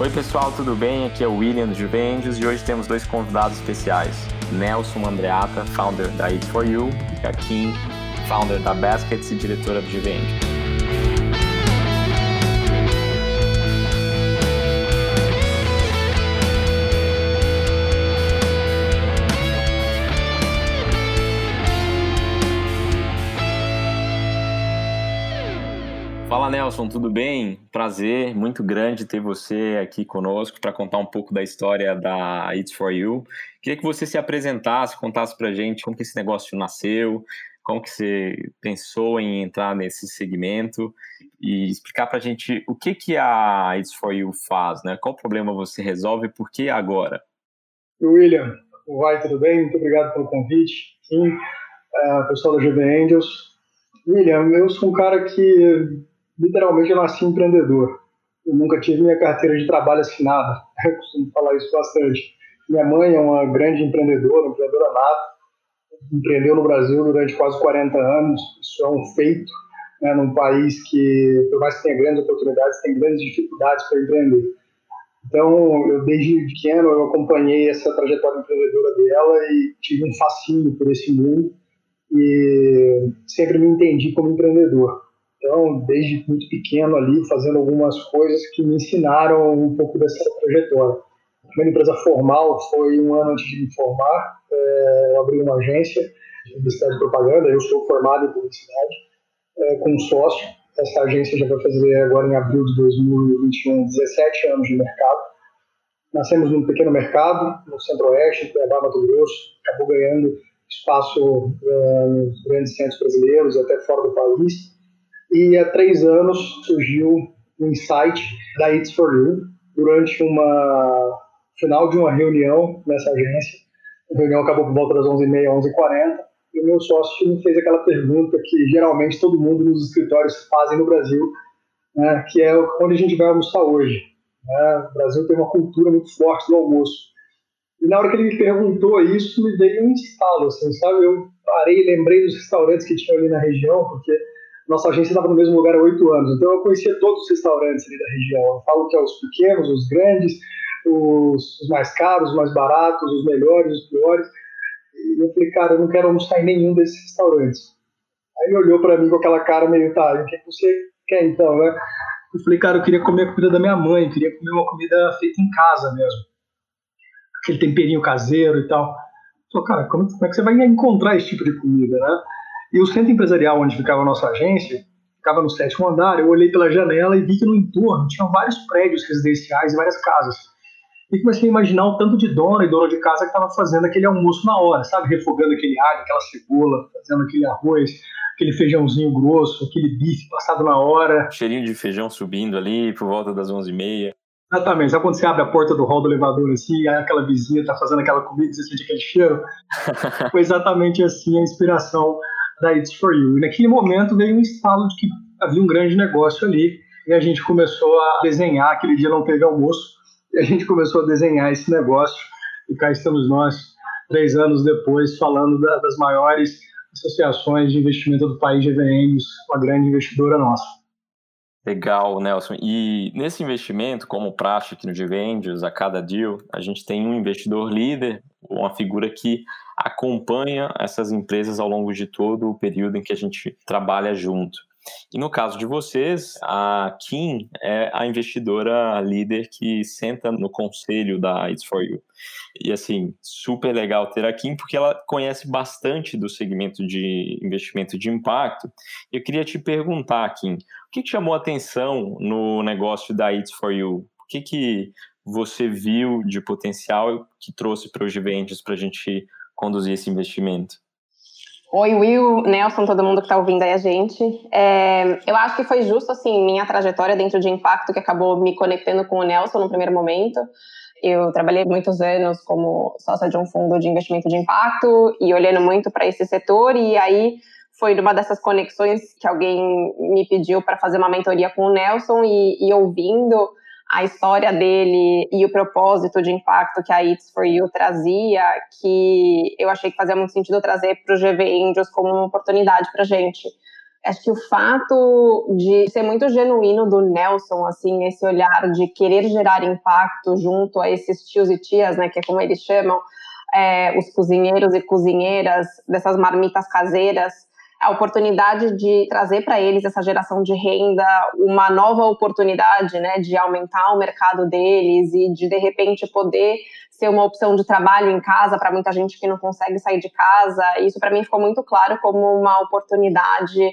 Oi pessoal, tudo bem? Aqui é o William do Juventus e hoje temos dois convidados especiais. Nelson Andreata, founder da Eat For You, e a Kim, founder da Baskets e diretora do Juventus. Nelson, tudo bem? Prazer, muito grande ter você aqui conosco para contar um pouco da história da It's For You. Queria que você se apresentasse, contasse para gente como que esse negócio nasceu, como que você pensou em entrar nesse segmento e explicar para gente o que, que a It's For You faz, né? Qual problema você resolve e por que agora? William, vai, tudo bem? Muito obrigado pelo convite. Sim, uh, pessoal da GV Angels. William, eu sou um cara que literalmente eu nasci empreendedor. Eu nunca tive minha carteira de trabalho assinada. Eu costumo falar isso bastante. Minha mãe é uma grande empreendedora, empreendedora nata. Empreendeu no Brasil durante quase 40 anos. Isso é um feito né, num país que, por mais que tenha grandes oportunidades, tem grandes dificuldades para empreender. Então, eu desde pequeno eu acompanhei essa trajetória empreendedora dela e tive um fascínio por esse mundo e sempre me entendi como empreendedor. Então, desde muito pequeno ali, fazendo algumas coisas que me ensinaram um pouco dessa trajetória. A primeira empresa formal foi um ano antes de me formar. É, eu abri uma agência de publicidade e propaganda. Eu sou formado em publicidade, é, com um sócio. Essa agência já vai fazer agora em abril de 2021 17 anos de mercado. Nascemos num pequeno mercado, no Centro-Oeste, em Cuiabá, Mato Grosso. Acabou ganhando espaço é, nos grandes centros brasileiros, até fora do país e há três anos surgiu um insight da It's For You durante uma final de uma reunião nessa agência. A reunião acabou por volta das 11h30, 11h40 e o meu sócio me fez aquela pergunta que geralmente todo mundo nos escritórios fazem no Brasil, né, que é onde a gente vai almoçar hoje. Né? O Brasil tem uma cultura muito forte do almoço. E na hora que ele me perguntou isso, me veio um estalo, assim, sabe? Eu parei, lembrei dos restaurantes que tinha ali na região, porque nossa agência estava no mesmo lugar há oito anos, então eu conhecia todos os restaurantes ali da região. Eu falo que é os pequenos, os grandes, os, os mais caros, os mais baratos, os melhores, os piores. E eu falei, cara, eu não quero almoçar em nenhum desses restaurantes. Aí ele olhou para mim com aquela cara meio, tá, o que você quer então, né? Eu falei, cara, eu queria comer a comida da minha mãe, queria comer uma comida feita em casa mesmo. Aquele temperinho caseiro e tal. Falei, cara, como, como é que você vai encontrar esse tipo de comida, né? E o centro empresarial onde ficava a nossa agência, ficava no sétimo andar, eu olhei pela janela e vi que no entorno tinham vários prédios residenciais e várias casas. E comecei a imaginar o tanto de dona e dona de casa que estava fazendo aquele almoço na hora, sabe? Refogando aquele alho, aquela cebola, fazendo aquele arroz, aquele feijãozinho grosso, aquele bife passado na hora. Cheirinho de feijão subindo ali por volta das 11h30. Exatamente. Sabe quando você abre a porta do hall do elevador assim, aí aquela vizinha tá fazendo aquela comida você sente aquele cheiro? Foi exatamente assim a inspiração da It's For You. E naquele momento veio um estalo de que havia um grande negócio ali e a gente começou a desenhar. Aquele dia não teve almoço e a gente começou a desenhar esse negócio e cá estamos nós, três anos depois, falando da, das maiores associações de investimento do país, GVMs, uma grande investidora nossa. Legal, Nelson. E nesse investimento, como praxe aqui no GVendos, a cada deal, a gente tem um investidor líder, uma figura que acompanha essas empresas ao longo de todo o período em que a gente trabalha junto. E no caso de vocês, a Kim é a investidora líder que senta no conselho da It's For You. E assim, super legal ter a Kim, porque ela conhece bastante do segmento de investimento de impacto. Eu queria te perguntar, Kim, o que, chamou a atenção no negócio da It's For You? O que, que você viu de potencial que trouxe para os Ventures para a gente conduzir esse investimento? Oi, Will, Nelson, todo mundo que está ouvindo aí a gente. É, eu acho que foi justo, assim, minha trajetória dentro de impacto que acabou me conectando com o Nelson no primeiro momento. Eu trabalhei muitos anos como sócia de um fundo de investimento de impacto e olhando muito para esse setor, e aí foi numa dessas conexões que alguém me pediu para fazer uma mentoria com o Nelson e, e ouvindo a história dele e o propósito de impacto que a It's For You trazia, que eu achei que fazia muito sentido trazer para o GV Angels como uma oportunidade para a gente. Acho que o fato de ser muito genuíno do Nelson, assim, esse olhar de querer gerar impacto junto a esses tios e tias, né, que é como eles chamam, é, os cozinheiros e cozinheiras dessas marmitas caseiras, a oportunidade de trazer para eles essa geração de renda, uma nova oportunidade, né, de aumentar o mercado deles e de de repente poder ser uma opção de trabalho em casa para muita gente que não consegue sair de casa. Isso para mim ficou muito claro como uma oportunidade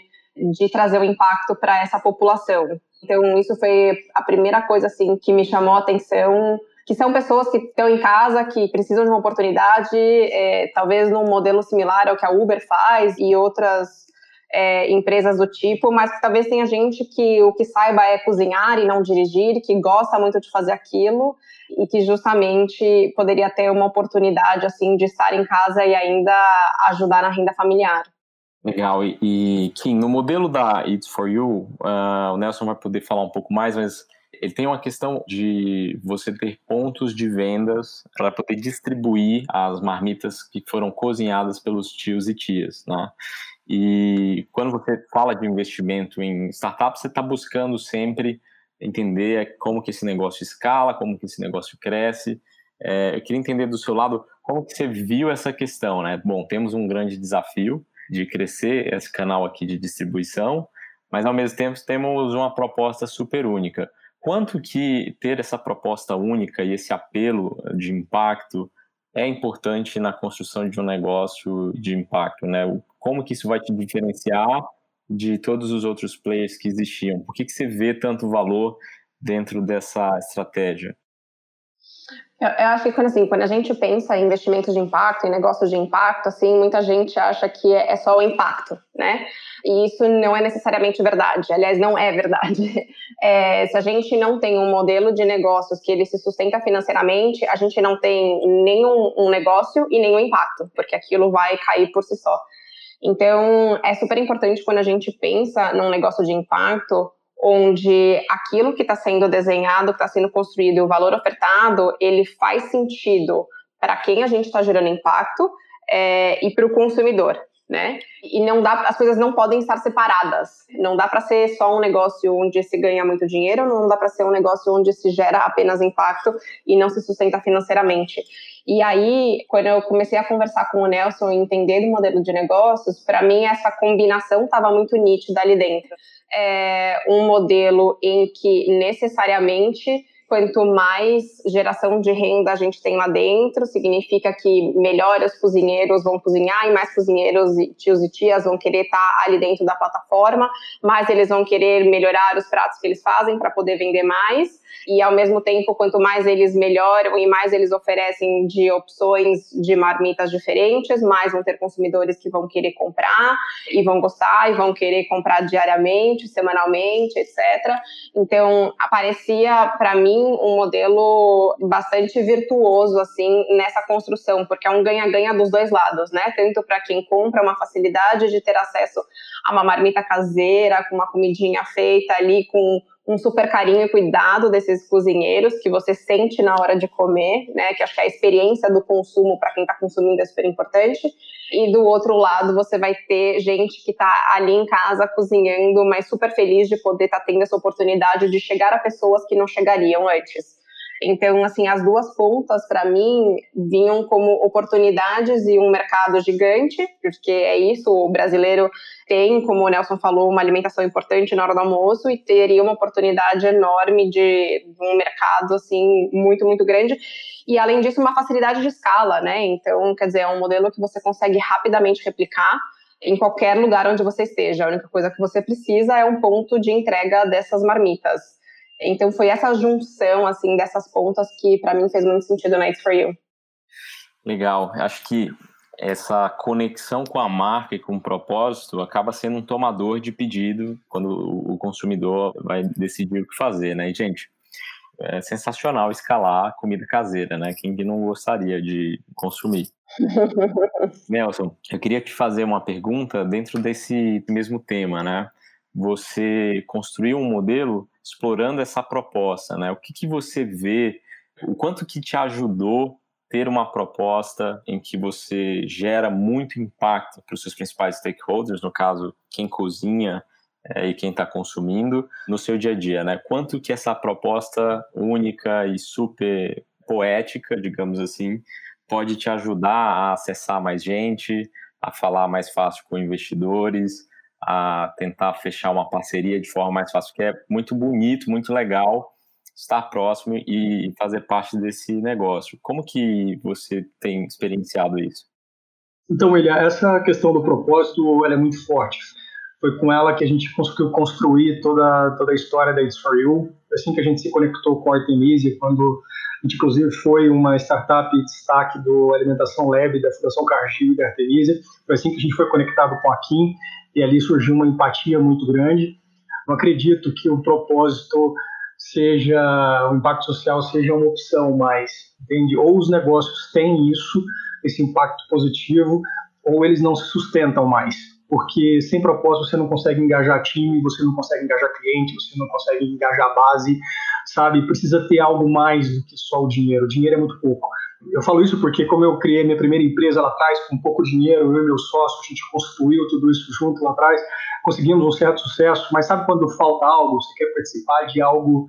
de trazer um impacto para essa população. Então isso foi a primeira coisa assim que me chamou a atenção que são pessoas que estão em casa, que precisam de uma oportunidade, é, talvez num modelo similar ao que a Uber faz e outras é, empresas do tipo, mas que talvez tenha gente que o que saiba é cozinhar e não dirigir, que gosta muito de fazer aquilo e que justamente poderia ter uma oportunidade assim de estar em casa e ainda ajudar na renda familiar. Legal, e, e Kim, no modelo da Eats for You, uh, o Nelson vai poder falar um pouco mais, mas ele tem uma questão de você ter pontos de vendas para poder distribuir as marmitas que foram cozinhadas pelos tios e tias, né? E quando você fala de investimento em startups, você está buscando sempre entender como que esse negócio escala, como que esse negócio cresce. É, eu queria entender do seu lado como que você viu essa questão, né? Bom, temos um grande desafio de crescer esse canal aqui de distribuição, mas ao mesmo tempo temos uma proposta super única quanto que ter essa proposta única e esse apelo de impacto é importante na construção de um negócio de impacto, né? Como que isso vai te diferenciar de todos os outros players que existiam? Por que, que você vê tanto valor dentro dessa estratégia? Eu, eu, acho que quando, assim, quando a gente pensa em investimentos de impacto, em negócios de impacto, assim, muita gente acha que é, é só o impacto, né? E isso não é necessariamente verdade. Aliás, não é verdade. É, se a gente não tem um modelo de negócios que ele se sustenta financeiramente, a gente não tem nenhum um negócio e nenhum impacto, porque aquilo vai cair por si só. Então, é super importante quando a gente pensa num negócio de impacto, onde aquilo que está sendo desenhado, que está sendo construído e o valor ofertado, ele faz sentido para quem a gente está gerando impacto é, e para o consumidor. Né? E não dá, as coisas não podem estar separadas. Não dá para ser só um negócio onde se ganha muito dinheiro, não dá para ser um negócio onde se gera apenas impacto e não se sustenta financeiramente. E aí, quando eu comecei a conversar com o Nelson e entender do modelo de negócios, para mim essa combinação estava muito nítida ali dentro é um modelo em que necessariamente quanto mais geração de renda a gente tem lá dentro, significa que melhor os cozinheiros vão cozinhar e mais cozinheiros e tios e tias vão querer estar ali dentro da plataforma, mais eles vão querer melhorar os pratos que eles fazem para poder vender mais e ao mesmo tempo, quanto mais eles melhoram e mais eles oferecem de opções de marmitas diferentes, mais vão ter consumidores que vão querer comprar e vão gostar e vão querer comprar diariamente, semanalmente, etc. Então, aparecia para mim um modelo bastante virtuoso assim nessa construção, porque é um ganha-ganha dos dois lados, né? Tanto para quem compra uma facilidade de ter acesso a uma marmita caseira, com uma comidinha feita ali com um super carinho e cuidado desses cozinheiros que você sente na hora de comer, né? Que acho que a experiência do consumo para quem está consumindo é super importante. E do outro lado, você vai ter gente que está ali em casa cozinhando, mas super feliz de poder estar tá tendo essa oportunidade de chegar a pessoas que não chegariam antes. Então, assim, as duas pontas, para mim, vinham como oportunidades e um mercado gigante, porque é isso, o brasileiro tem, como o Nelson falou, uma alimentação importante na hora do almoço e teria uma oportunidade enorme de um mercado, assim, muito, muito grande. E, além disso, uma facilidade de escala, né? Então, quer dizer, é um modelo que você consegue rapidamente replicar em qualquer lugar onde você esteja. A única coisa que você precisa é um ponto de entrega dessas marmitas. Então foi essa junção assim dessas pontas que para mim fez muito sentido na It's for You. Legal. Acho que essa conexão com a marca e com o propósito acaba sendo um tomador de pedido quando o consumidor vai decidir o que fazer, né? E, gente, é sensacional escalar comida caseira, né? Quem não gostaria de consumir? Nelson, eu queria te fazer uma pergunta dentro desse mesmo tema, né? Você construiu um modelo explorando essa proposta, né? O que, que você vê, o quanto que te ajudou ter uma proposta em que você gera muito impacto para os seus principais stakeholders, no caso, quem cozinha é, e quem está consumindo, no seu dia a dia, né? Quanto que essa proposta única e super poética, digamos assim, pode te ajudar a acessar mais gente, a falar mais fácil com investidores, a tentar fechar uma parceria de forma mais fácil, que é muito bonito, muito legal estar próximo e fazer parte desse negócio. Como que você tem experienciado isso? Então, William, essa questão do propósito é muito forte. Foi com ela que a gente conseguiu construir toda, toda a história da It's For You. Assim que a gente se conectou com a Artemisia, quando a gente, inclusive, foi uma startup de destaque do Alimentação Lab da Fundação Cargill e da Artemisia. Foi assim que a gente foi conectado com a Kim e ali surgiu uma empatia muito grande. Eu acredito que o propósito seja o impacto social seja uma opção mais, entende? Ou os negócios têm isso, esse impacto positivo, ou eles não se sustentam mais, porque sem propósito você não consegue engajar time, você não consegue engajar cliente, você não consegue engajar base, sabe? Precisa ter algo mais do que só o dinheiro. O dinheiro é muito pouco. Eu falo isso porque, como eu criei minha primeira empresa lá atrás, com pouco dinheiro, eu e meu sócio, a gente construiu tudo isso junto lá atrás, conseguimos um certo sucesso, mas sabe quando falta algo, você quer participar de algo,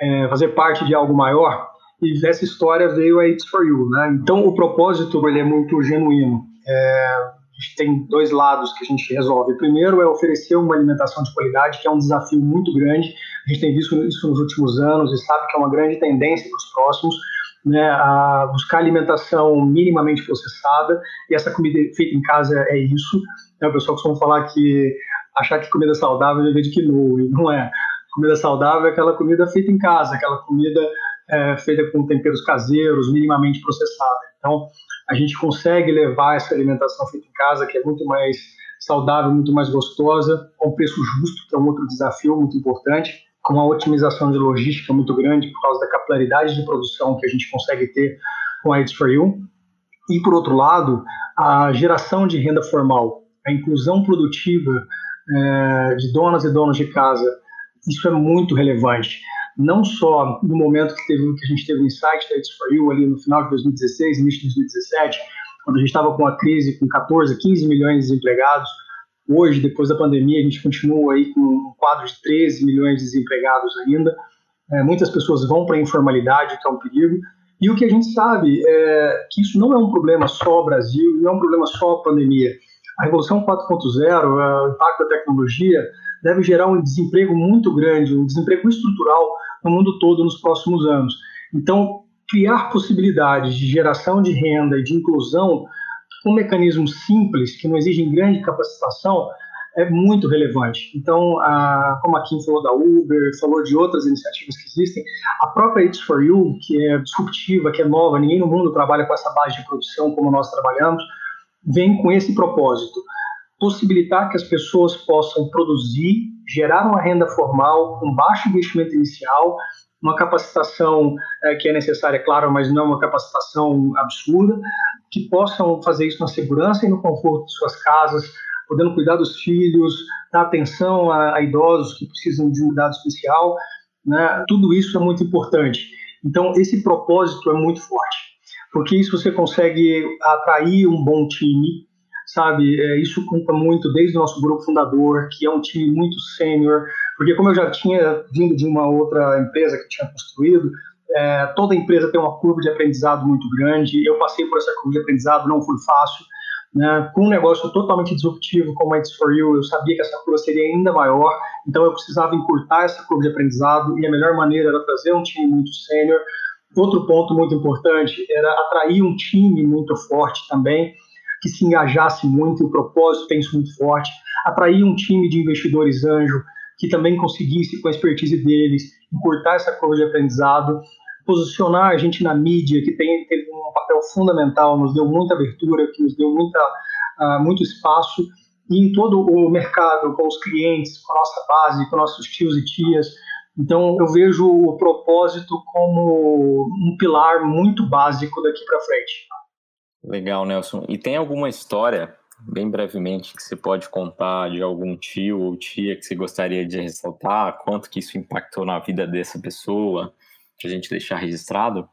é, fazer parte de algo maior? E essa história veio a It's For You, né? Então, o propósito, ele é muito genuíno. É, tem dois lados que a gente resolve. Primeiro é oferecer uma alimentação de qualidade, que é um desafio muito grande. A gente tem visto isso nos últimos anos e sabe que é uma grande tendência para os próximos né, a buscar alimentação minimamente processada, e essa comida feita em casa é isso. Né, o pessoal costuma falar que achar que comida saudável é viver de quinoa, e não é. Comida saudável é aquela comida feita em casa, aquela comida é, feita com temperos caseiros, minimamente processada. Então, a gente consegue levar essa alimentação feita em casa, que é muito mais saudável, muito mais gostosa, a um preço justo, que é um outro desafio muito importante com uma otimização de logística muito grande por causa da capilaridade de produção que a gente consegue ter com a It's For You. E, por outro lado, a geração de renda formal, a inclusão produtiva é, de donas e donos de casa, isso é muito relevante. Não só no momento que, teve, que a gente teve o insight da It's For You, ali no final de 2016, início de 2017, quando a gente estava com a crise com 14, 15 milhões de desempregados, Hoje, depois da pandemia, a gente continua aí com um quadro de 13 milhões de desempregados ainda. É, muitas pessoas vão para a informalidade, que é um perigo. E o que a gente sabe é que isso não é um problema só Brasil, não é um problema só pandemia. A Revolução 4.0, é, o impacto da tecnologia, deve gerar um desemprego muito grande, um desemprego estrutural no mundo todo nos próximos anos. Então, criar possibilidades de geração de renda e de inclusão com mecanismos simples, que não exigem grande capacitação, é muito relevante. Então, a, como a Kim falou da Uber, falou de outras iniciativas que existem, a própria It's For You, que é disruptiva, que é nova, ninguém no mundo trabalha com essa base de produção como nós trabalhamos, vem com esse propósito, possibilitar que as pessoas possam produzir, gerar uma renda formal com baixo investimento inicial, uma capacitação é, que é necessária, é claro, mas não uma capacitação absurda, que possam fazer isso na segurança e no conforto de suas casas, podendo cuidar dos filhos, dar atenção a, a idosos que precisam de um cuidado especial. Né? Tudo isso é muito importante. Então, esse propósito é muito forte, porque isso você consegue atrair um bom time, sabe? É, isso conta muito desde o nosso grupo fundador, que é um time muito sênior, porque como eu já tinha vindo de uma outra empresa que tinha construído, é, toda empresa tem uma curva de aprendizado muito grande. Eu passei por essa curva de aprendizado, não foi fácil. Né? Com um negócio totalmente disruptivo como a It's For You, eu sabia que essa curva seria ainda maior, então eu precisava encurtar essa curva de aprendizado e a melhor maneira era trazer um time muito sênior. Outro ponto muito importante era atrair um time muito forte também, que se engajasse muito, o propósito tem isso muito forte. Atrair um time de investidores anjo, que também conseguisse, com a expertise deles, encurtar essa curva de aprendizado posicionar a gente na mídia, que tem, teve um papel fundamental, nos deu muita abertura, que nos deu muita, uh, muito espaço, e em todo o mercado, com os clientes, com a nossa base, com nossos tios e tias. Então, eu vejo o propósito como um pilar muito básico daqui para frente. Legal, Nelson. E tem alguma história, bem brevemente, que você pode contar de algum tio ou tia que você gostaria de ressaltar? Quanto que isso impactou na vida dessa pessoa? para a gente deixar registrado?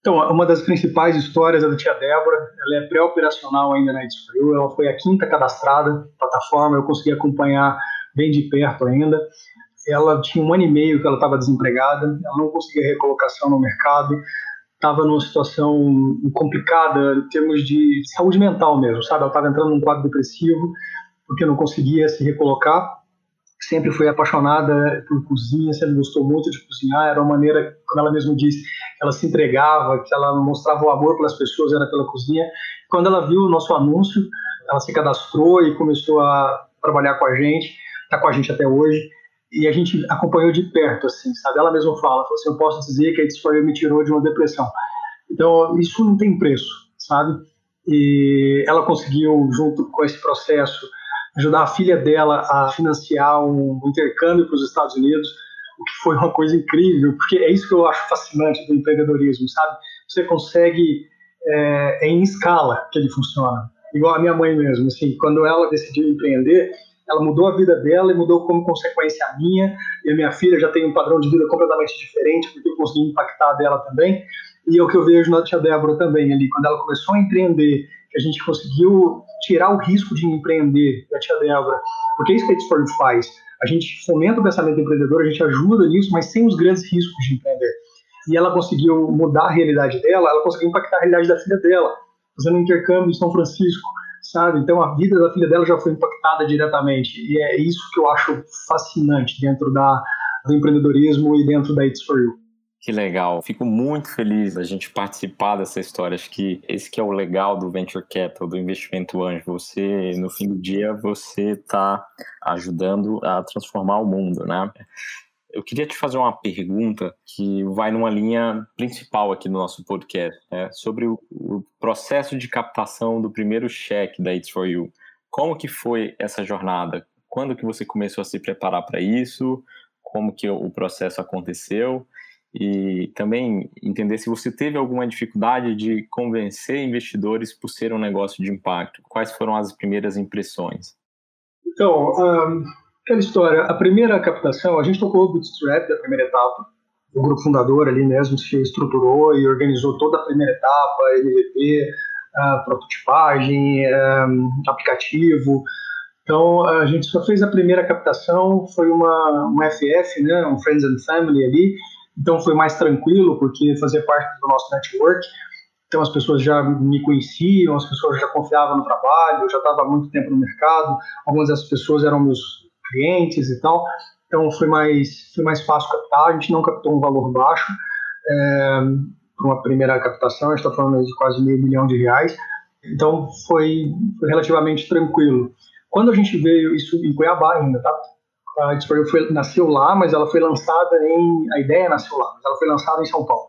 Então, uma das principais histórias é da tia Débora. Ela é pré-operacional ainda na Edsfrio. Ela foi a quinta cadastrada plataforma. Eu consegui acompanhar bem de perto ainda. Ela tinha um ano e meio que ela estava desempregada. Ela não conseguia recolocação no mercado. Estava numa situação complicada em termos de saúde mental mesmo, sabe? Ela estava entrando num quadro depressivo porque não conseguia se recolocar sempre foi apaixonada por cozinha, sempre gostou muito de cozinhar, era uma maneira, como ela mesma disse, ela se entregava, que ela mostrava o amor pelas pessoas, era pela cozinha. Quando ela viu o nosso anúncio, ela se cadastrou e começou a trabalhar com a gente, está com a gente até hoje, e a gente acompanhou de perto, assim, sabe? Ela mesma fala, falou assim, eu posso dizer que a Disforia me tirou de uma depressão. Então, isso não tem preço, sabe? E ela conseguiu, junto com esse processo, ajudar a filha dela a financiar um intercâmbio para os Estados Unidos, o que foi uma coisa incrível, porque é isso que eu acho fascinante do empreendedorismo, sabe? Você consegue, é, é em escala que ele funciona. Igual a minha mãe mesmo, assim, quando ela decidiu empreender, ela mudou a vida dela e mudou como consequência a minha, e a minha filha já tem um padrão de vida completamente diferente, porque eu consegui impactar dela também, e é o que eu vejo na tia Débora também ali, quando ela começou a empreender que a gente conseguiu tirar o risco de empreender, da tia Débora, porque é isso que a Export faz. A gente fomenta o pensamento empreendedor, a gente ajuda nisso, mas sem os grandes riscos de empreender. E ela conseguiu mudar a realidade dela, ela conseguiu impactar a realidade da filha dela, fazendo um intercâmbio em São Francisco, sabe? Então a vida da filha dela já foi impactada diretamente. E é isso que eu acho fascinante dentro da, do empreendedorismo e dentro da It's For You. Que legal. Fico muito feliz da gente participar dessa história. Acho que esse que é o legal do Venture Capital, do investimento anjo. Você, no fim do dia, você está ajudando a transformar o mundo, né? Eu queria te fazer uma pergunta que vai numa linha principal aqui no nosso podcast, né? sobre o, o processo de captação do primeiro cheque da It's For You. Como que foi essa jornada? Quando que você começou a se preparar para isso? Como que o processo aconteceu? e também entender se você teve alguma dificuldade de convencer investidores por ser um negócio de impacto. Quais foram as primeiras impressões? Então, um, aquela história, a primeira captação, a gente tocou o bootstrap da primeira etapa, o grupo fundador ali mesmo se estruturou e organizou toda a primeira etapa, MVP, a prototipagem, um, aplicativo. Então, a gente só fez a primeira captação, foi uma, um FF, né, um Friends and Family ali, então foi mais tranquilo, porque fazia parte do nosso network. Então as pessoas já me conheciam, as pessoas já confiavam no trabalho, eu já estava há muito tempo no mercado, algumas dessas pessoas eram meus clientes e tal. Então foi mais, foi mais fácil captar, a gente não captou um valor baixo é, para uma primeira captação, a gente está falando de quase meio milhão de reais. Então foi, foi relativamente tranquilo. Quando a gente veio, isso em Cuiabá ainda, tá? A Discovery foi, nasceu lá, mas ela foi lançada em. A ideia nasceu lá, mas ela foi lançada em São Paulo.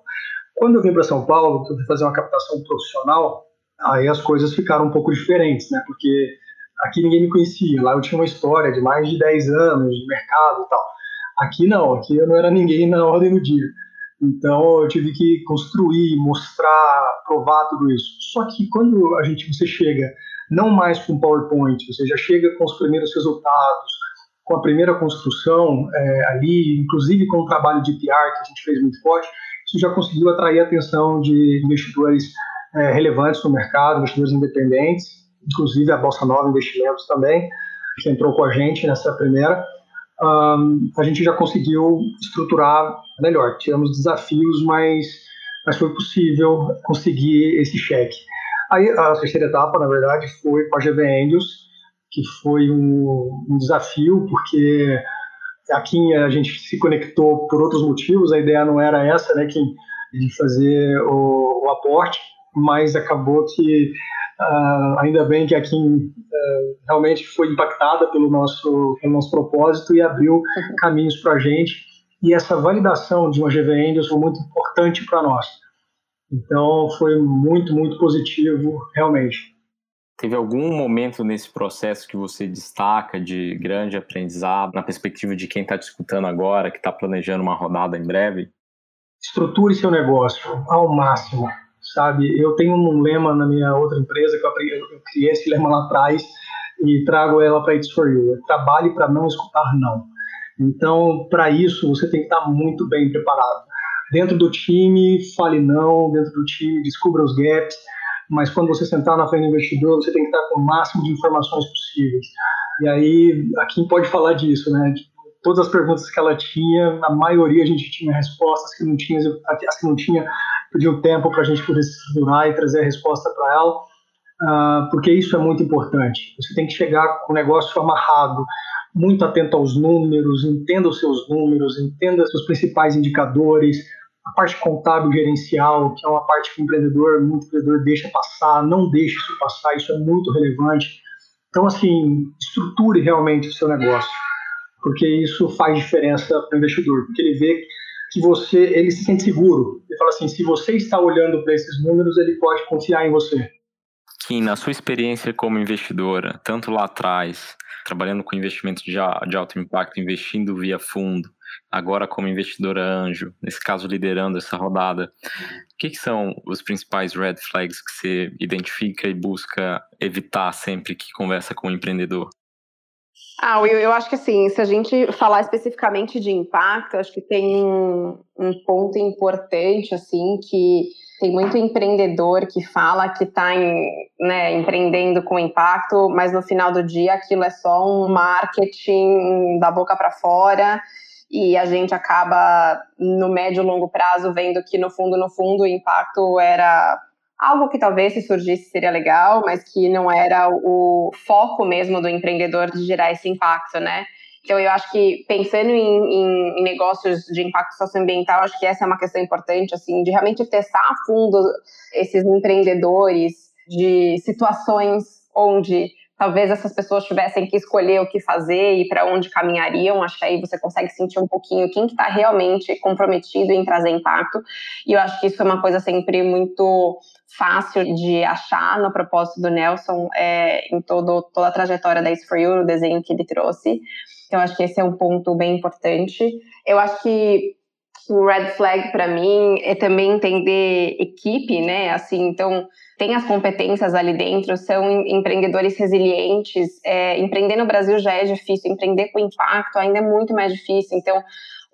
Quando eu vim para São Paulo, eu fui fazer uma captação profissional, aí as coisas ficaram um pouco diferentes, né? Porque aqui ninguém me conhecia, lá eu tinha uma história de mais de 10 anos de mercado e tal. Aqui não, aqui eu não era ninguém na ordem do dia. Então eu tive que construir, mostrar, provar tudo isso. Só que quando a gente você chega não mais com PowerPoint, você já chega com os primeiros resultados, com a primeira construção é, ali, inclusive com o trabalho de PR que a gente fez muito forte, isso já conseguiu atrair a atenção de investidores é, relevantes no mercado, investidores independentes, inclusive a Bolsa Nova Investimentos também, que entrou com a gente nessa primeira. Um, a gente já conseguiu estruturar melhor. Tivemos desafios, mas, mas foi possível conseguir esse cheque. Aí a terceira etapa, na verdade, foi com a GV Angels, que foi um, um desafio, porque aqui a gente se conectou por outros motivos, a ideia não era essa, né, que, de fazer o, o aporte, mas acabou que, uh, ainda bem que a Kim uh, realmente foi impactada pelo nosso, pelo nosso propósito e abriu caminhos para a gente, e essa validação de uma GV Angels foi muito importante para nós. Então, foi muito, muito positivo, realmente. Teve algum momento nesse processo que você destaca de grande aprendizado, na perspectiva de quem está te escutando agora, que está planejando uma rodada em breve? Estruture seu negócio ao máximo, sabe? Eu tenho um lema na minha outra empresa que eu, aprendi, eu criei esse lema lá atrás e trago ela para It's For You. Trabalhe para não escutar não. Então, para isso, você tem que estar tá muito bem preparado. Dentro do time, fale não, dentro do time, descubra os gaps, mas quando você sentar na frente do investidor, você tem que estar com o máximo de informações possíveis. E aí, a Kim pode falar disso, né? Todas as perguntas que ela tinha, a maioria a gente tinha respostas que não tinha, as que não tinha, pediu tempo para a gente poder se estruturar e trazer a resposta para ela, uh, porque isso é muito importante. Você tem que chegar com o negócio amarrado, muito atento aos números, entenda os seus números, entenda os seus principais indicadores, a parte contábil gerencial, que é uma parte que o empreendedor, muito empreendedor deixa passar, não deixe isso passar, isso é muito relevante. Então, assim, estruture realmente o seu negócio, porque isso faz diferença para o investidor, porque ele vê que você, ele se sente seguro. Ele fala assim, se você está olhando para esses números, ele pode confiar em você. Kim, na sua experiência como investidora, tanto lá atrás, trabalhando com investimento de, de alto impacto, investindo via fundo, agora como investidora anjo, nesse caso liderando essa rodada, o que, que, são os principais red flags que você identifica e busca evitar sempre que conversa com um empreendedor? Ah, eu, eu acho que assim, se a gente falar especificamente de impacto, acho que tem um, um ponto importante, assim, que tem muito empreendedor que fala que está né, empreendendo com impacto, mas no final do dia aquilo é só um marketing da boca para fora e a gente acaba no médio e longo prazo vendo que no fundo, no fundo, o impacto era algo que talvez se surgisse seria legal, mas que não era o foco mesmo do empreendedor de gerar esse impacto, né? Então, eu acho que pensando em, em, negócios de impacto socioambiental, acho que essa é uma questão importante, assim, de realmente testar a fundo esses empreendedores de situações onde talvez essas pessoas tivessem que escolher o que fazer e para onde caminhariam. Acho que aí você consegue sentir um pouquinho quem está realmente comprometido em trazer impacto. E eu acho que isso é uma coisa sempre muito fácil de achar no propósito do Nelson é, em todo, toda a trajetória da You, no desenho que ele trouxe. Então, acho que esse é um ponto bem importante. Eu acho que o red flag para mim é também entender equipe, né? Assim, então tem as competências ali dentro, são empreendedores resilientes. É, empreender no Brasil já é difícil, empreender com impacto ainda é muito mais difícil. Então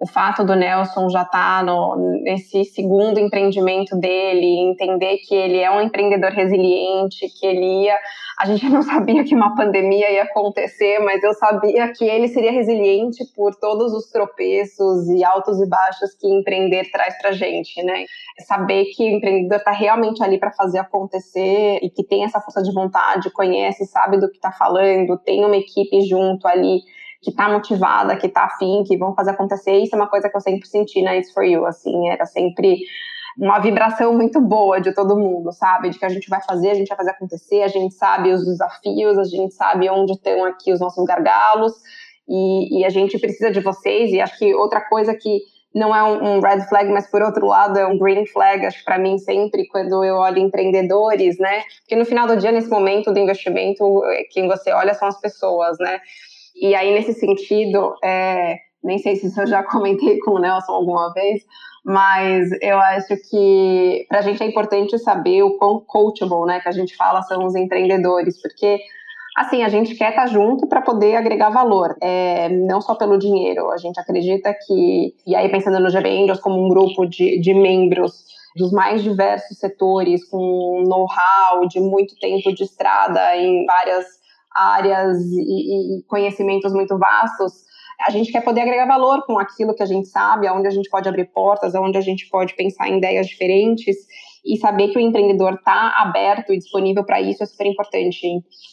o fato do Nelson já estar tá nesse segundo empreendimento dele, entender que ele é um empreendedor resiliente, que ele ia. A gente não sabia que uma pandemia ia acontecer, mas eu sabia que ele seria resiliente por todos os tropeços e altos e baixos que empreender traz para gente, né? Saber que o empreendedor está realmente ali para fazer acontecer e que tem essa força de vontade, conhece, sabe do que está falando, tem uma equipe junto ali que tá motivada, que tá afim, que vão fazer acontecer. Isso é uma coisa que eu sempre senti na It's For You, assim, era sempre uma vibração muito boa de todo mundo, sabe? De que a gente vai fazer, a gente vai fazer acontecer, a gente sabe os desafios, a gente sabe onde estão aqui os nossos gargalos e, e a gente precisa de vocês. E acho que outra coisa que não é um, um, red flag, mas por outro lado é um green flag, acho que para mim sempre quando eu olho empreendedores, né? Porque no final do dia, nesse momento do investimento, quem você olha são as pessoas, né? E aí, nesse sentido, é, nem sei se eu já comentei com o Nelson alguma vez, mas eu acho que para a gente é importante saber o quão coachable, né, que a gente fala são os empreendedores, porque assim, a gente quer estar tá junto para poder agregar valor, é, não só pelo dinheiro. A gente acredita que, e aí pensando no GB Angels como um grupo de, de membros dos mais diversos setores, com know-how de muito tempo de estrada em várias áreas e, e conhecimentos muito vastos, a gente quer poder agregar valor com aquilo que a gente sabe, aonde a gente pode abrir portas, aonde a gente pode pensar em ideias diferentes e saber que o empreendedor está aberto e disponível para isso é super importante.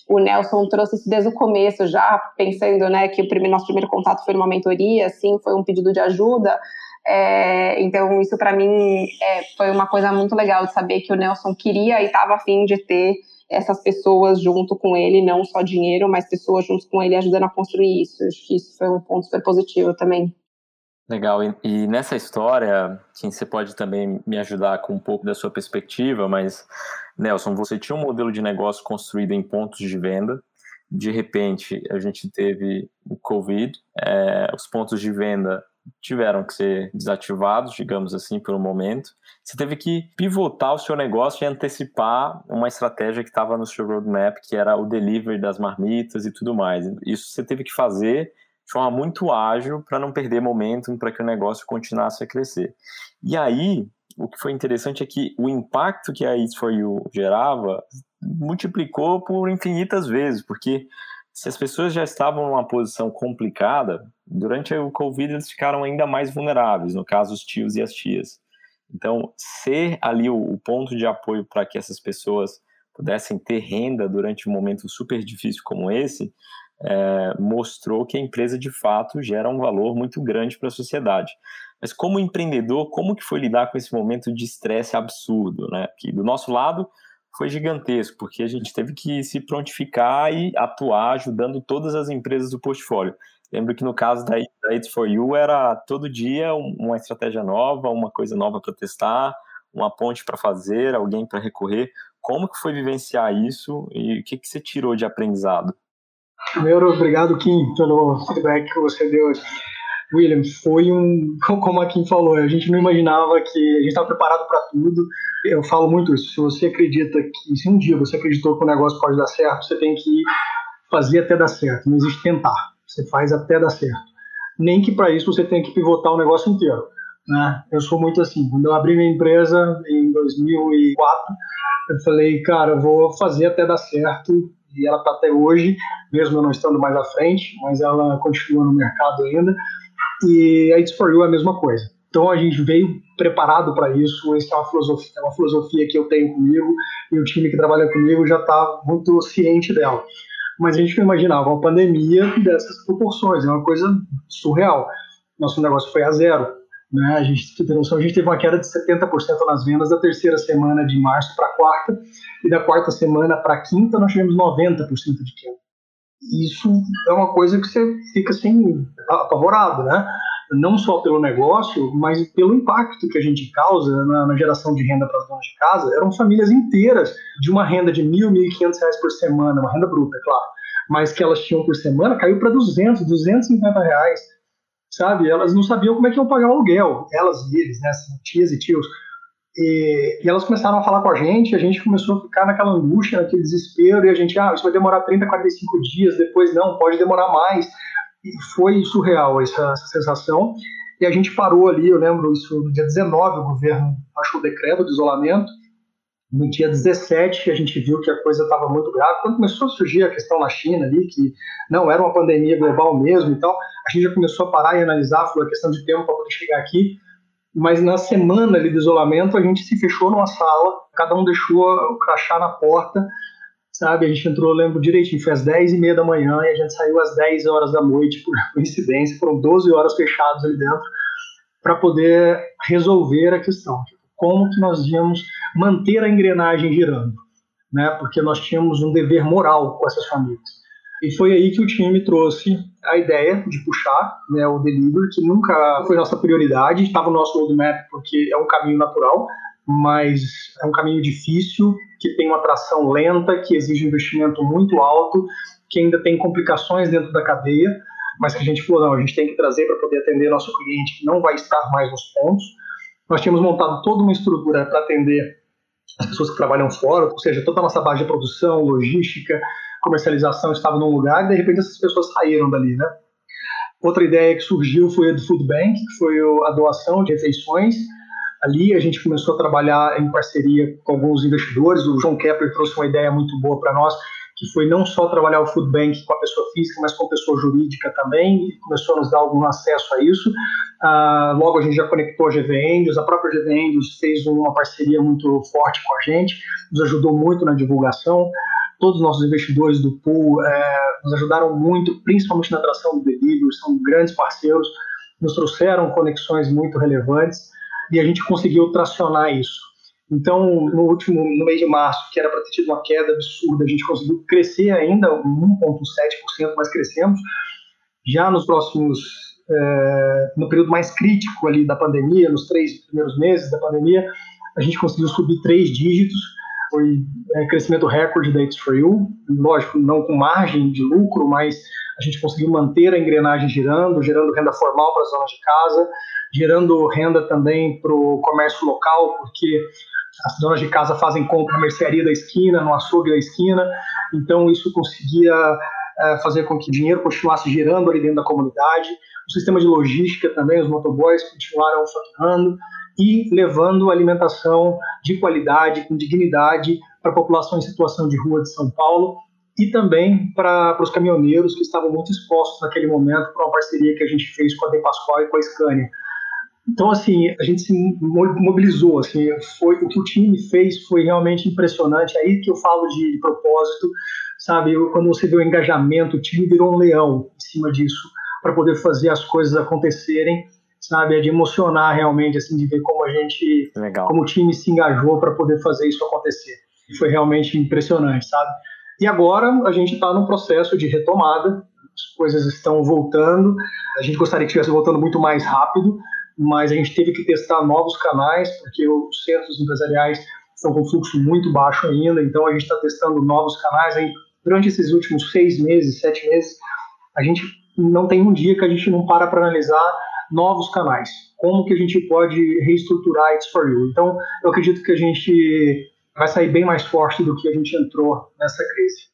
O Nelson trouxe isso desde o começo, já pensando né, que o primeiro, nosso primeiro contato foi uma mentoria, assim, foi um pedido de ajuda. É, então, isso para mim é, foi uma coisa muito legal de saber que o Nelson queria e estava afim de ter essas pessoas junto com ele, não só dinheiro, mas pessoas junto com ele ajudando a construir isso. Acho que isso foi um ponto super positivo também. Legal, e, e nessa história, quem você pode também me ajudar com um pouco da sua perspectiva, mas, Nelson, você tinha um modelo de negócio construído em pontos de venda, de repente a gente teve o Covid, é, os pontos de venda tiveram que ser desativados, digamos assim, por um momento. Você teve que pivotar o seu negócio e antecipar uma estratégia que estava no seu roadmap, que era o delivery das marmitas e tudo mais. Isso você teve que fazer de forma muito ágil para não perder momentum, para que o negócio continuasse a crescer. E aí, o que foi interessante é que o impacto que a Eats for You gerava multiplicou por infinitas vezes, porque se as pessoas já estavam numa posição complicada, durante o Covid eles ficaram ainda mais vulneráveis, no caso os tios e as tias. Então, ser ali o, o ponto de apoio para que essas pessoas pudessem ter renda durante um momento super difícil como esse, é, mostrou que a empresa de fato gera um valor muito grande para a sociedade. Mas como empreendedor, como que foi lidar com esse momento de estresse absurdo, né? Que do nosso lado foi gigantesco, porque a gente teve que se prontificar e atuar ajudando todas as empresas do portfólio. Lembro que no caso da It's for You era todo dia uma estratégia nova, uma coisa nova para testar, uma ponte para fazer, alguém para recorrer. Como que foi vivenciar isso e o que, que você tirou de aprendizado? Primeiro, obrigado, Kim, pelo feedback que você deu. William, foi um, como a Kim falou, a gente não imaginava que a gente estava preparado para tudo. Eu falo muito isso. Se você acredita que, se um dia você acreditou que o negócio pode dar certo, você tem que fazer até dar certo. Não existe tentar. Você faz até dar certo. Nem que para isso você tenha que pivotar o negócio inteiro. Né? Eu sou muito assim. Quando eu abri minha empresa em 2004, eu falei, cara, eu vou fazer até dar certo. E ela está até hoje, mesmo eu não estando mais à frente, mas ela continua no mercado ainda. E a It's For You é a mesma coisa. Então a gente veio preparado para isso. Essa é uma filosofia, é uma filosofia que eu tenho comigo e o time que trabalha comigo já está muito ciente dela. Mas a gente não imaginava uma pandemia dessas proporções, é uma coisa surreal. Nosso negócio foi a zero. Né? A gente, a gente teve uma queda de 70% nas vendas da terceira semana de março para a quarta, e da quarta semana para a quinta nós tivemos 90% de queda. Isso é uma coisa que você fica assim, apavorado, né? não só pelo negócio, mas pelo impacto que a gente causa na, na geração de renda para as donas de casa. Eram famílias inteiras de uma renda de mil, mil e quinhentos reais por semana, uma renda bruta, é claro, mas que elas tinham por semana, caiu para 200, 250 reais, sabe? Elas não sabiam como é que iam pagar o aluguel, elas e eles, né, assim, tias e tios. E, e, elas começaram a falar com a gente, a gente começou a ficar naquela angústia, naquele desespero, e a gente, ah, isso vai demorar 30, 45 dias, depois não, pode demorar mais foi surreal essa, essa, sensação. E a gente parou ali, eu lembro isso no dia 19, o governo achou o decreto de isolamento. No dia 17, a gente viu que a coisa estava muito grave. Quando começou a surgir a questão na China ali, que não era uma pandemia global mesmo e tal, a gente já começou a parar e analisar, foi uma questão de tempo para poder chegar aqui. Mas na semana ali de isolamento, a gente se fechou numa sala, cada um deixou o crachá na porta sabe? A gente entrou, lembro direitinho, foi às 10 e meia da manhã e a gente saiu às 10 horas da noite, por coincidência, foram 12 horas fechados ali dentro, para poder resolver a questão. Como que nós íamos manter a engrenagem girando, né? Porque nós tínhamos um dever moral com essas famílias. E foi aí que o time trouxe a ideia de puxar né, o delivery, que nunca foi nossa prioridade, estava no nosso roadmap porque é um caminho natural, mas é um caminho difícil, que tem uma tração lenta, que exige um investimento muito alto, que ainda tem complicações dentro da cadeia, mas que a gente falou, não, a gente tem que trazer para poder atender nosso cliente que não vai estar mais nos pontos. Nós tínhamos montado toda uma estrutura para atender as pessoas que trabalham fora, ou seja, toda a nossa base de produção, logística, comercialização estava num lugar e de repente essas pessoas saíram dali, né? Outra ideia que surgiu foi a do Food Bank, que foi a doação de refeições, Ali a gente começou a trabalhar em parceria com alguns investidores. O João Kepler trouxe uma ideia muito boa para nós, que foi não só trabalhar o food bank com a pessoa física, mas com a pessoa jurídica também, e começou a nos dar algum acesso a isso. Ah, logo a gente já conectou a GV Angels, a própria GV Angels fez uma parceria muito forte com a gente, nos ajudou muito na divulgação. Todos os nossos investidores do pool é, nos ajudaram muito, principalmente na atração do delivery, são grandes parceiros, nos trouxeram conexões muito relevantes e a gente conseguiu tracionar isso. Então, no último, no mês de março, que era para ter tido uma queda absurda, a gente conseguiu crescer ainda 1,7%, mas crescemos. Já nos próximos, é, no período mais crítico ali da pandemia, nos três primeiros meses da pandemia, a gente conseguiu subir três dígitos. Foi é, crescimento recorde da You, lógico, não com margem de lucro, mas a gente conseguiu manter a engrenagem girando, gerando renda formal para as zonas de casa, gerando renda também para o comércio local, porque as donas de casa fazem compra na mercearia da esquina, no açougue da esquina, então isso conseguia é, fazer com que o dinheiro continuasse girando ali dentro da comunidade. O sistema de logística também, os motoboys continuaram faturando e levando alimentação de qualidade, com dignidade, para a população em situação de rua de São Paulo e também para os caminhoneiros que estavam muito expostos naquele momento para uma parceria que a gente fez com a De Pascoal e com a Scania. Então, assim, a gente se mobilizou, assim, foi, o que o time fez foi realmente impressionante, é aí que eu falo de, de propósito, sabe, quando você vê o engajamento, o time virou um leão em cima disso, para poder fazer as coisas acontecerem, sabe, é de emocionar realmente, assim, de ver como a gente, Legal. como o time se engajou para poder fazer isso acontecer. E foi realmente impressionante, sabe. E agora a gente está num processo de retomada, as coisas estão voltando, a gente gostaria que estivesse voltando muito mais rápido, mas a gente teve que testar novos canais, porque os centros empresariais estão com fluxo muito baixo ainda, então a gente está testando novos canais. Aí, durante esses últimos seis meses, sete meses, a gente não tem um dia que a gente não para para analisar novos canais. Como que a gente pode reestruturar It's For You. Então, eu acredito que a gente vai sair bem mais forte do que a gente entrou nessa crise.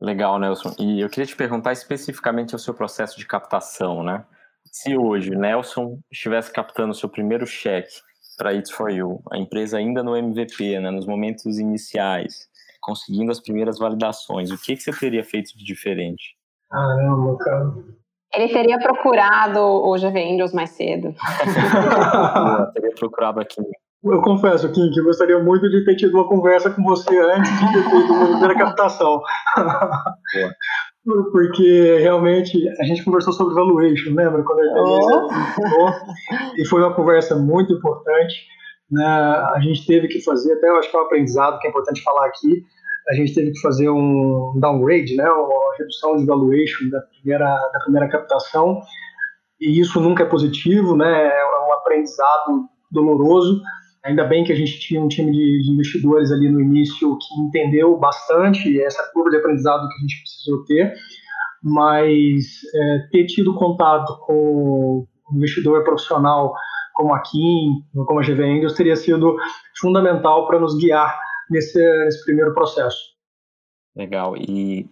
Legal, Nelson. E eu queria te perguntar especificamente o seu processo de captação, né? Se hoje Nelson estivesse captando seu primeiro cheque para It's For You, a empresa ainda no MVP, né, nos momentos iniciais, conseguindo as primeiras validações, o que, que você teria feito de diferente? Caramba, cara. Ele teria procurado o GV Angels mais cedo. Teria procurado aqui. Eu confesso, Kim, que gostaria muito de ter tido uma conversa com você antes de ter feito a primeira captação. Porque realmente a gente conversou sobre valuation, lembra? Quando a oh. e foi uma conversa muito importante. Né? A gente teve que fazer, até eu acho que é um aprendizado que é importante falar aqui, a gente teve que fazer um downgrade, né? uma redução de valuation da primeira, da primeira captação, e isso nunca é positivo, né? é um aprendizado doloroso, Ainda bem que a gente tinha um time de, de, investidores ali no início que entendeu bastante essa curva de aprendizado que a gente precisou ter, mas é, ter tido contato com um investidor profissional como a Kim, como a GV Angels, teria sido fundamental para nos guiar nesse, nesse primeiro processo. Legal. E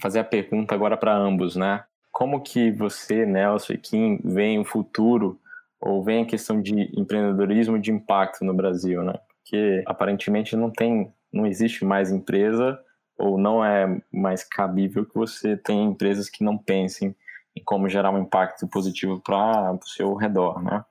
fazer a pergunta agora para ambos, né? Como que você, Nelson e Kim, veem o futuro ou vem a questão de empreendedorismo de impacto no Brasil, né? Porque aparentemente não tem, não existe mais empresa ou não é mais cabível que você tenha empresas que não pensem em como gerar um impacto positivo para o seu redor, né?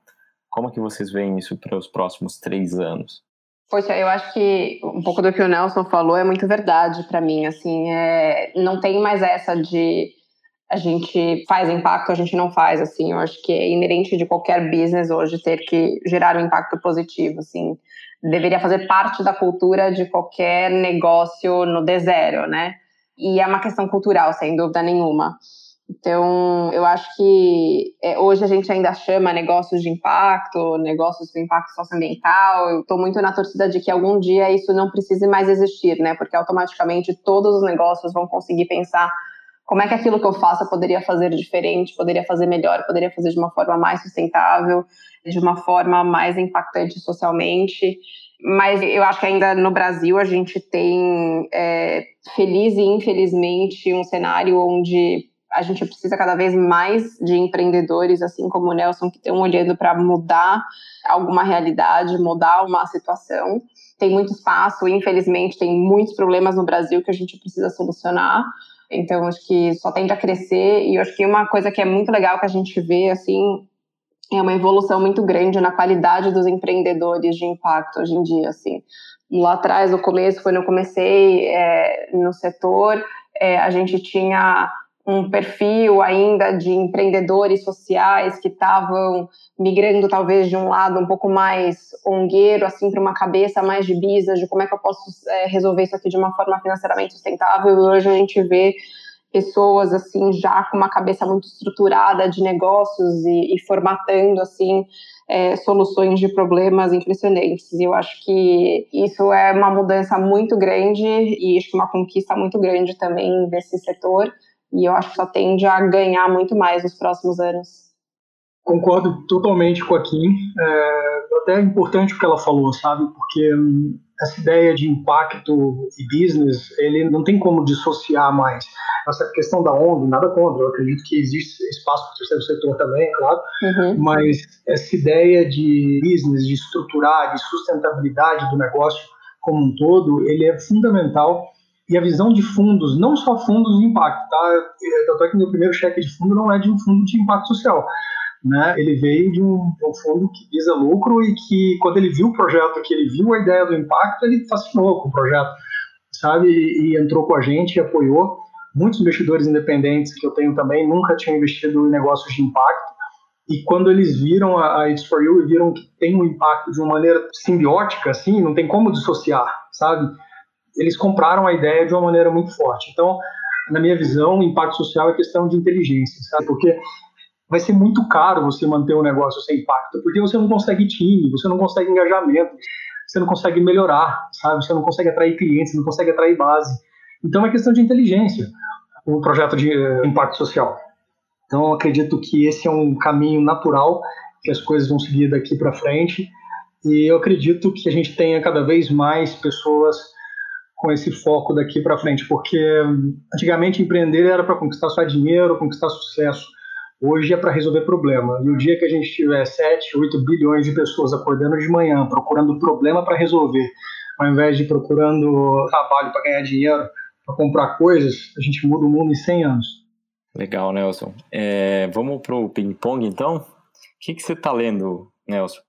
Como que vocês veem isso para os próximos três anos? Poxa, eu acho que um pouco do que o Nelson falou é muito verdade para mim. Assim, é, não tem mais essa de a gente faz impacto, a gente não faz, assim, eu acho que é inerente de qualquer business hoje ter que gerar um impacto positivo, assim, deveria fazer parte da cultura de qualquer negócio no D zero, né? E é uma questão cultural, sem dúvida nenhuma. Então, eu acho que é, hoje a gente ainda chama negócios de impacto, negócios de impacto socioambiental. Eu estou muito na torcida de que algum dia isso não precise mais existir, né? Porque automaticamente todos os negócios vão conseguir pensar como é que aquilo que eu faço eu poderia fazer diferente, poderia fazer melhor, poderia fazer de uma forma mais sustentável, de uma forma mais impactante socialmente. Mas eu acho que ainda no Brasil a gente tem, é, feliz e infelizmente, um cenário onde a gente precisa cada vez mais de empreendedores, assim como o Nelson, que estão olhando para mudar alguma realidade, mudar uma situação. Tem muito espaço, infelizmente, tem muitos problemas no Brasil que a gente precisa solucionar. Então, acho que só tende a crescer. E acho que uma coisa que é muito legal que a gente vê, assim, é uma evolução muito grande na qualidade dos empreendedores de impacto hoje em dia, assim. Lá atrás, no começo, quando eu comecei é, no setor, é, a gente tinha um perfil ainda de empreendedores sociais que estavam migrando talvez de um lado um pouco mais ongueiro, assim, para uma cabeça mais de business, de como é que eu posso é, resolver isso aqui de uma forma financeiramente sustentável. E hoje a gente vê pessoas assim já com uma cabeça muito estruturada de negócios e, e formatando assim é, soluções de problemas impressionantes. E eu acho que isso é uma mudança muito grande e acho que uma conquista muito grande também desse setor e eu acho que só tende a ganhar muito mais nos próximos anos. Concordo totalmente com a Kim. É, até é importante o que ela falou, sabe? Porque hum, essa ideia de impacto e business, ele não tem como dissociar mais. Essa questão da ONG, nada contra, eu acredito que existe espaço para o terceiro setor também, é claro, uhum. mas essa ideia de business, de estruturar, de sustentabilidade do negócio como um todo, ele é fundamental e a visão de fundos, não só fundos de impacto, tá? Tanto é que meu primeiro cheque de fundo não é de um fundo de impacto social, né? Ele veio de um, de um, fundo que visa lucro e que, quando ele viu o projeto, que ele viu a ideia do impacto, ele fascinou com o projeto, sabe? E, e entrou com a gente, apoiou. Muitos investidores independentes que eu tenho também nunca tinham investido em negócios de impacto. E quando eles viram a, a It's For You e viram que tem um impacto de uma maneira simbiótica, assim, não tem como dissociar, sabe? Eles compraram a ideia de uma maneira muito forte. Então, na minha visão, o impacto social é questão de inteligência, sabe? Porque vai ser muito caro você manter um negócio sem impacto, porque você não consegue time, você não consegue engajamento, você não consegue melhorar, sabe? Você não consegue atrair clientes, você não consegue atrair base. Então é questão de inteligência o um projeto de uh, impacto social. Então acredito que esse é um caminho natural que as coisas vão seguir daqui para frente e eu acredito que a gente tenha cada vez mais pessoas com esse foco daqui para frente, porque hum, antigamente empreender era para conquistar só dinheiro, conquistar sucesso. Hoje é para resolver problema. E o dia que a gente tiver 7, 8 bilhões de pessoas acordando de manhã, procurando problema para resolver, ao invés de procurando trabalho para ganhar dinheiro, para comprar coisas, a gente muda o mundo em 100 anos. Legal, Nelson. É, vamos para o ping-pong, então? O que, que você está lendo, Nelson?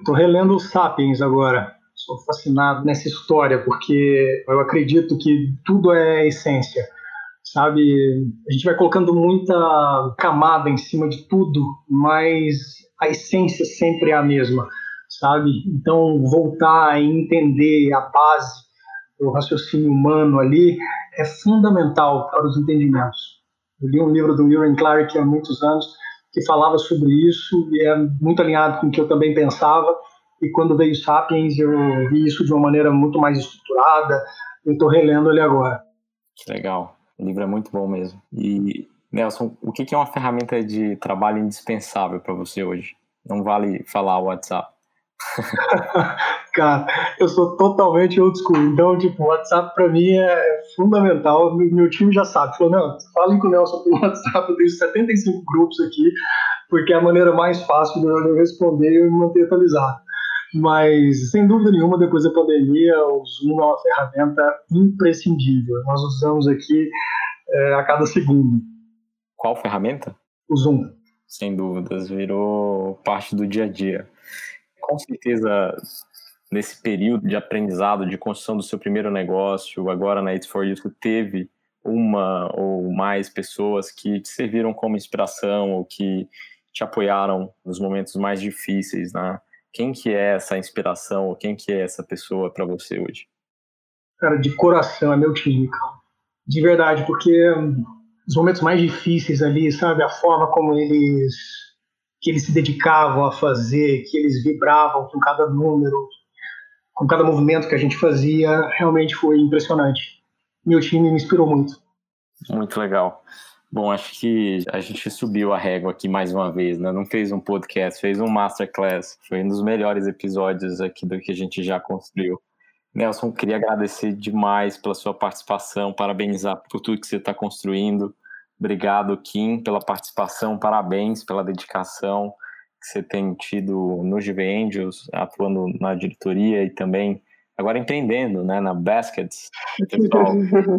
Estou relendo o Sapiens agora. Sou fascinado nessa história, porque eu acredito que tudo é essência sabe? A gente vai colocando muita camada em cima de tudo, mas a essência sempre é a mesma, sabe? Então, voltar a entender a base do raciocínio humano ali é fundamental para os entendimentos. Eu li um livro do William Clark há muitos anos que falava sobre isso e é muito alinhado com o que eu também pensava. E quando veio Sapiens, eu vi isso de uma maneira muito mais estruturada. Eu estou relendo ele agora. Legal. O livro é muito bom mesmo. E, Nelson, o que é uma ferramenta de trabalho indispensável para você hoje? Não vale falar o WhatsApp. Cara, eu sou totalmente old school. Então, tipo, o WhatsApp para mim é fundamental. Meu time já sabe. Falou, não, falem com o Nelson pelo WhatsApp. Eu tenho 75 grupos aqui, porque é a maneira mais fácil de eu responder e me manter atualizado. Mas, sem dúvida nenhuma, depois da pandemia, o Zoom é uma ferramenta imprescindível. Nós usamos aqui é, a cada segundo. Qual ferramenta? O Zoom. Sem dúvidas, virou parte do dia a dia. Com certeza, nesse período de aprendizado, de construção do seu primeiro negócio, agora na It's For You, teve uma ou mais pessoas que te serviram como inspiração ou que te apoiaram nos momentos mais difíceis, né? Quem que é essa inspiração ou quem que é essa pessoa para você hoje? Cara, de coração é meu time, cara. De verdade, porque hum, os momentos mais difíceis ali, sabe, a forma como eles que eles se dedicavam a fazer, que eles vibravam com cada número, com cada movimento que a gente fazia, realmente foi impressionante. Meu time me inspirou muito. Muito legal. Bom, acho que a gente subiu a régua aqui mais uma vez, né? Não fez um podcast, fez um masterclass. Foi um dos melhores episódios aqui do que a gente já construiu. Nelson, queria agradecer demais pela sua participação, parabenizar por tudo que você está construindo. Obrigado, Kim, pela participação, parabéns pela dedicação que você tem tido no GV Angels, atuando na diretoria e também agora empreendendo né, na Baskets. Pessoal,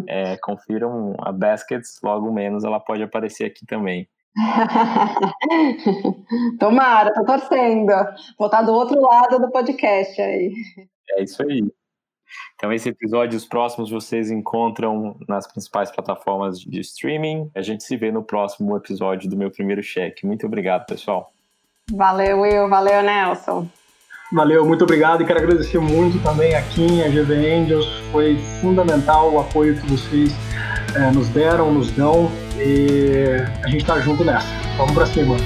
é, confiram a Baskets, logo menos ela pode aparecer aqui também. Tomara, tô torcendo. Vou estar do outro lado do podcast aí. É isso aí. Então, esse episódio e os próximos vocês encontram nas principais plataformas de streaming. A gente se vê no próximo episódio do meu primeiro cheque. Muito obrigado, pessoal. Valeu, Will. Valeu, Nelson. Valeu, muito obrigado e quero agradecer muito também a Kim, a GV Angels. Foi fundamental o apoio que vocês é, nos deram, nos dão e a gente está junto nessa. Vamos para cima.